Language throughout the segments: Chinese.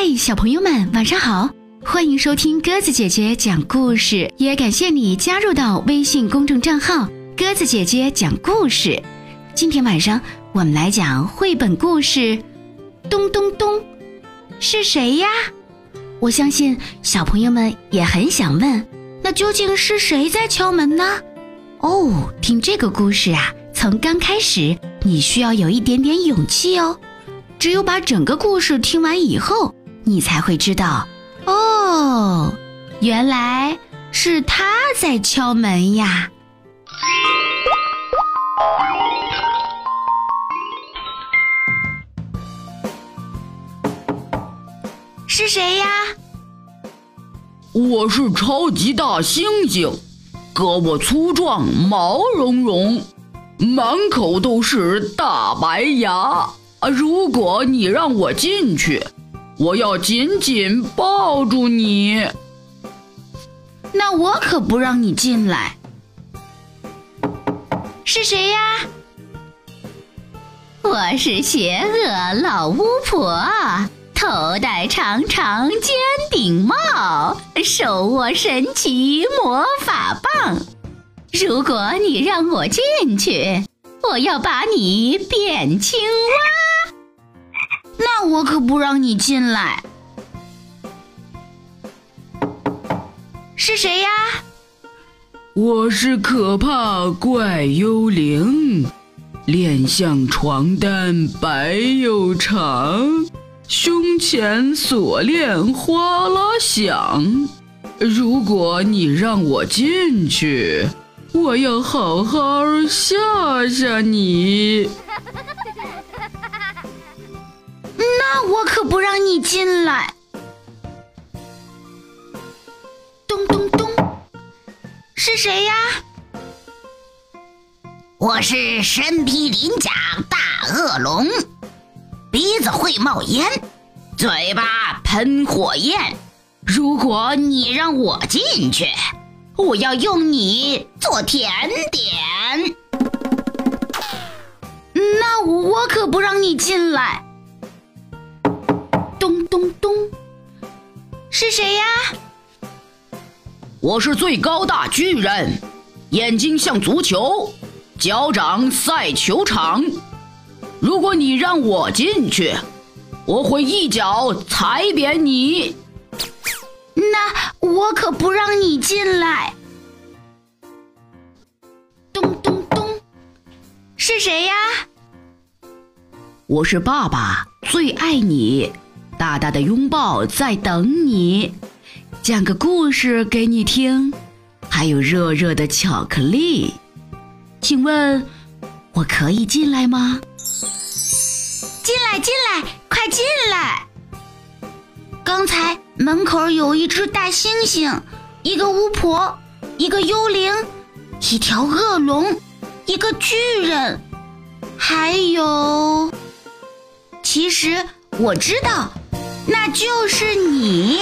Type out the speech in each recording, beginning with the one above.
嗨，小朋友们，晚上好！欢迎收听鸽子姐姐讲故事，也感谢你加入到微信公众账号“鸽子姐姐讲故事”。今天晚上我们来讲绘本故事《咚咚咚》，是谁呀？我相信小朋友们也很想问，那究竟是谁在敲门呢？哦，听这个故事啊，从刚开始你需要有一点点勇气哦。只有把整个故事听完以后，你才会知道，哦，原来是他在敲门呀！是谁呀？我是超级大猩猩，胳膊粗壮，毛茸茸，满口都是大白牙。啊！如果你让我进去，我要紧紧抱住你。那我可不让你进来。是谁呀？我是邪恶老巫婆，头戴长长尖顶帽，手握神奇魔法棒。如果你让我进去，我要把你变青蛙。我可不让你进来。是谁呀？我是可怕怪幽灵，脸像床单白又长，胸前锁链哗啦响。如果你让我进去，我要好好吓吓你。我可不让你进来！咚咚咚，是谁呀？我是身披鳞甲大恶龙，鼻子会冒烟，嘴巴喷火焰。如果你让我进去，我要用你做甜点。那我可不让你进来！咚咚，是谁呀？我是最高大巨人，眼睛像足球，脚掌赛球场。如果你让我进去，我会一脚踩扁你。那我可不让你进来。咚咚咚，是谁呀？我是爸爸，最爱你。大大的拥抱在等你，讲个故事给你听，还有热热的巧克力。请问，我可以进来吗？进来，进来，快进来！刚才门口有一只大猩猩，一个巫婆，一个幽灵，一条恶龙，一个巨人，还有……其实我知道。那就是你。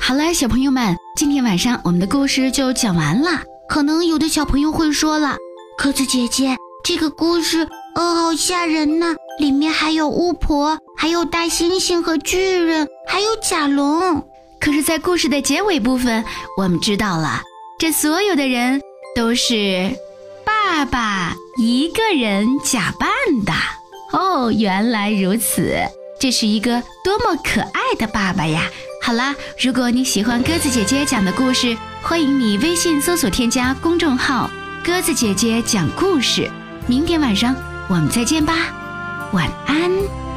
好了，小朋友们，今天晚上我们的故事就讲完了。可能有的小朋友会说了：“鸽子姐姐，这个故事，呃，好吓人呢！里面还有巫婆，还有大猩猩和巨人，还有甲龙。”可是，在故事的结尾部分，我们知道了。这所有的人都是爸爸一个人假扮的哦，原来如此，这是一个多么可爱的爸爸呀！好啦，如果你喜欢鸽子姐姐讲的故事，欢迎你微信搜索添加公众号“鸽子姐姐讲故事”。明天晚上我们再见吧，晚安。